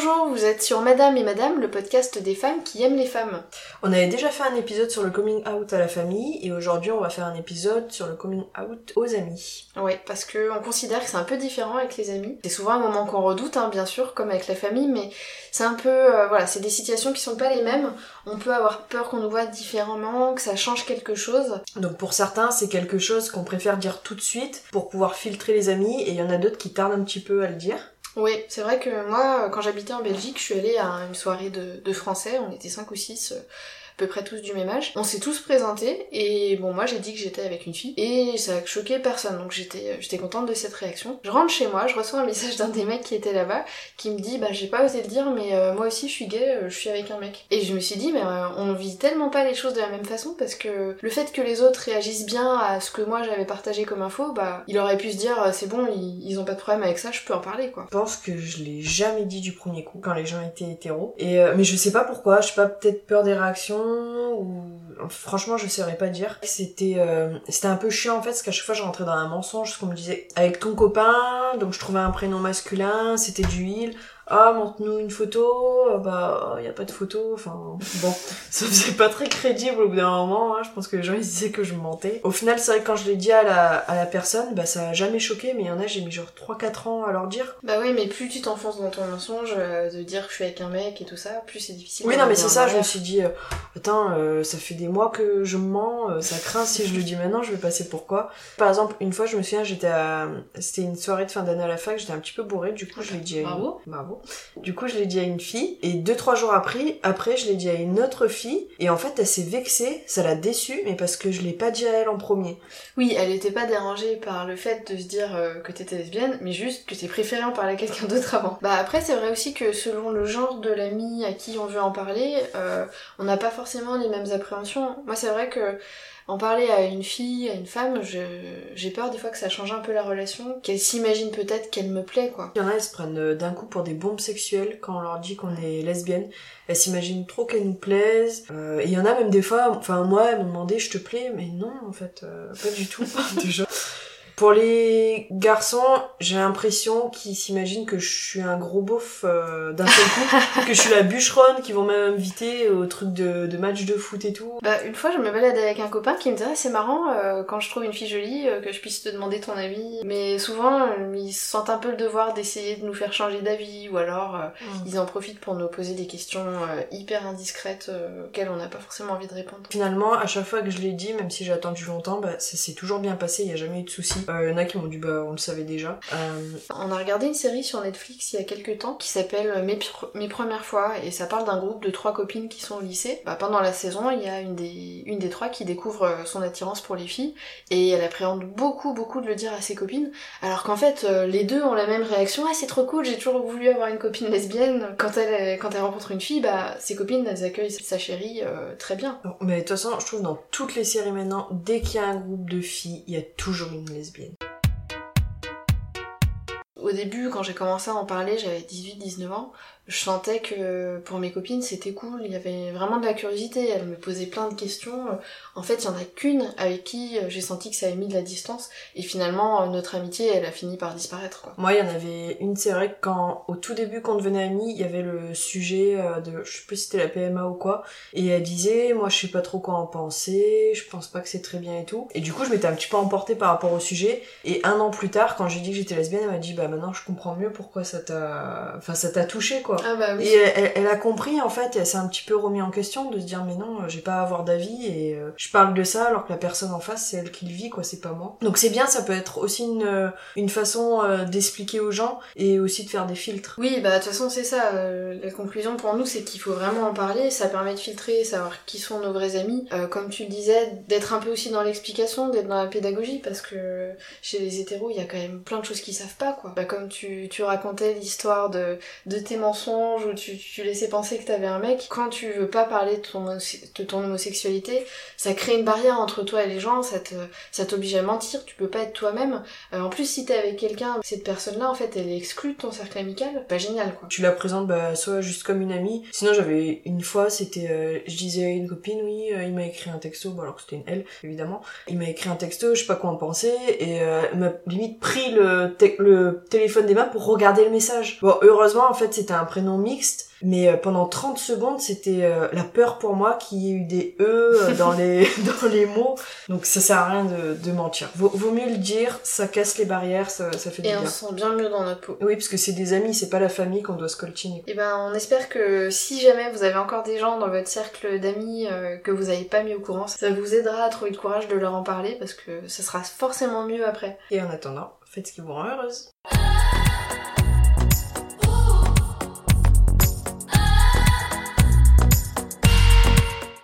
Bonjour, vous êtes sur Madame et Madame, le podcast des femmes qui aiment les femmes. On avait déjà fait un épisode sur le coming out à la famille et aujourd'hui on va faire un épisode sur le coming out aux amis. Ouais, parce que on considère que c'est un peu différent avec les amis. C'est souvent un moment qu'on redoute, hein, bien sûr, comme avec la famille, mais c'est un peu, euh, voilà, c'est des situations qui sont pas les mêmes. On peut avoir peur qu'on nous voit différemment, que ça change quelque chose. Donc pour certains c'est quelque chose qu'on préfère dire tout de suite pour pouvoir filtrer les amis et il y en a d'autres qui tardent un petit peu à le dire. Oui, c'est vrai que moi, quand j'habitais en Belgique, je suis allée à une soirée de, français, on était 5 ou 6 peu près tous du même âge. On s'est tous présentés et bon moi j'ai dit que j'étais avec une fille et ça a choqué personne donc j'étais j'étais contente de cette réaction. Je rentre chez moi, je reçois un message d'un des mecs qui était là-bas qui me dit bah j'ai pas osé le dire mais euh, moi aussi je suis gay, euh, je suis avec un mec. Et je me suis dit mais euh, on vit tellement pas les choses de la même façon parce que le fait que les autres réagissent bien à ce que moi j'avais partagé comme info, bah il aurait pu se dire c'est bon ils, ils, ont pas de problème avec ça, je peux en parler quoi. Je pense que je l'ai jamais dit du premier coup quand les gens étaient hétéros et mais je sais pas pourquoi, je sais pas peut-être peur des réactions ou franchement je saurais pas dire. C'était euh, c'était un peu chiant en fait parce qu'à chaque fois je rentrais dans un mensonge ce qu'on me disait avec ton copain donc je trouvais un prénom masculin c'était du il ah montre-nous une photo. Euh, bah il y a pas de photo. Enfin bon ça faisait pas très crédible au bout d'un moment hein. je pense que les gens ils disaient que je mentais. Au final c'est vrai que quand je l'ai dit à la, à la personne bah ça a jamais choqué mais il y en a j'ai mis genre 3-4 ans à leur dire. Bah oui mais plus tu t'enfonces dans ton mensonge euh, de dire que je suis avec un mec et tout ça plus c'est difficile oui non mais c'est ça je me suis dit euh, attends ça fait des mois que je mens ça craint si je le dis maintenant je vais passer pour quoi? Par exemple une fois je me souviens j'étais à c'était une soirée de fin d'année à la fac j'étais un petit peu bourrée du coup je l'ai dit à bravo. Bravo du coup, je l'ai dit à une fille, et deux, trois jours après, après, je l'ai dit à une autre fille, et en fait, elle s'est vexée, ça l'a déçue, mais parce que je l'ai pas dit à elle en premier. Oui, elle était pas dérangée par le fait de se dire euh, que t'étais lesbienne, mais juste que t'es préféré en parler à quelqu'un d'autre avant. Bah après, c'est vrai aussi que selon le genre de l'ami à qui on veut en parler, euh, on n'a pas forcément les mêmes appréhensions. Moi, c'est vrai que en parler à une fille, à une femme, j'ai peur des fois que ça change un peu la relation, qu'elle s'imagine peut-être qu'elle me plaît, quoi. Il y en a, elles se prennent euh, d'un coup pour des bombes sexuelles quand on leur dit qu'on est lesbienne. Elles s'imaginent trop qu'elles nous plaisent. Euh, et il y en a même des fois, enfin moi, elles m'ont demandé je te plais, mais non, en fait, euh, pas du tout, déjà. Pour les garçons, j'ai l'impression qu'ils s'imaginent que je suis un gros beauf euh, d'un seul coup, que je suis la bûcheronne, qui vont même inviter au truc de, de, match de foot et tout. Bah une fois je me balade avec un copain qui me disait ah, c'est marrant euh, quand je trouve une fille jolie euh, que je puisse te demander ton avis. Mais souvent ils sentent un peu le devoir d'essayer de nous faire changer d'avis ou alors mm. ils en profitent pour nous poser des questions hyper indiscrètes auxquelles on n'a pas forcément envie de répondre. Finalement à chaque fois que je l'ai dit, même si j'ai attendu longtemps, bah ça s'est toujours bien passé, il y a jamais eu de soucis. Il euh, y en a qui m'ont dit bah on le savait déjà. Euh... On a regardé une série sur Netflix il y a quelques temps qui s'appelle Mes, Mes premières fois et ça parle d'un groupe de trois copines qui sont au lycée. Bah, pendant la saison, il y a une des, une des trois qui découvre euh, son attirance pour les filles et elle appréhende beaucoup beaucoup de le dire à ses copines alors qu'en fait euh, les deux ont la même réaction ah c'est trop cool j'ai toujours voulu avoir une copine lesbienne quand elle quand elle rencontre une fille bah ses copines elles accueillent sa chérie très bien. Mais de toute façon je trouve dans toutes les séries maintenant dès qu'il y a un groupe de filles il y a toujours une lesbienne. Au début, quand j'ai commencé à en parler, j'avais 18-19 ans, je sentais que pour mes copines c'était cool, il y avait vraiment de la curiosité, elles me posaient plein de questions. En fait, il y en a qu'une avec qui j'ai senti que ça avait mis de la distance et finalement notre amitié elle a fini par disparaître quoi. Moi, il y en avait une, c'est vrai que quand au tout début quand on devenait amis, il y avait le sujet euh, de je sais plus si c'était la PMA ou quoi et elle disait moi je sais pas trop quoi en penser, je pense pas que c'est très bien et tout. Et du coup, je m'étais un petit peu emportée par rapport au sujet et un an plus tard quand j'ai dit que j'étais lesbienne, elle m'a dit bah maintenant je comprends mieux pourquoi ça t'a enfin ça t'a touché quoi. Ah bah oui. Et elle, elle, a compris en fait, et elle s'est un petit peu remis en question de se dire mais non, j'ai pas à avoir d'avis et euh, je parle de ça alors que la personne en face c'est elle qui le vit quoi, c'est pas moi. Donc c'est bien, ça peut être aussi une, euh, une façon euh, d'expliquer aux gens et aussi de faire des filtres. Oui, bah de toute façon c'est ça. la conclusion pour nous c'est qu'il faut vraiment en parler, ça permet de filtrer, savoir qui sont nos vrais amis. comme tu le disais, d'être un peu aussi dans l'explication, d'être dans la pédagogie parce que chez les hétéros il y a quand même plein de choses qu'ils savent pas quoi. Bah, comme tu, tu racontais l'histoire de, de tes mensonges où tu, tu laissais penser que t'avais un mec, quand tu veux pas parler de ton, homosexualité, ça crée une barrière entre toi et les gens, ça te, ça t'oblige à mentir, tu peux pas être toi-même. Euh, en plus, si t'es avec quelqu'un, cette personne-là, en fait, elle est exclue de ton cercle amical, pas génial, quoi. Tu la présentes, bah, soit juste comme une amie. Sinon, j'avais une fois, c'était, euh, je disais à une copine, oui, euh, il m'a écrit un texto, alors que c'était une elle, évidemment. Il m'a écrit un texto, je sais pas quoi en penser, et m'a limite pris le, le téléphone des mains pour regarder le message. Bon, heureusement, en fait, c'était un prénom mixte, mais euh, pendant 30 secondes, c'était euh, la peur pour moi qu'il y ait eu des E euh, dans les, dans les mots. Donc ça sert à rien de, de mentir. Vaut, vaut mieux le dire, ça casse les barrières, ça, ça fait du Et on bien. se sent bien mieux dans notre peau. Oui, parce que c'est des amis, c'est pas la famille qu'on doit scoltiner. Et ben on espère que si jamais vous avez encore des gens dans votre cercle d'amis euh, que vous avez pas mis au courant, ça vous aidera à trouver le courage de leur en parler parce que ça sera forcément mieux après. Et en attendant, faites ce qui vous rend heureuse.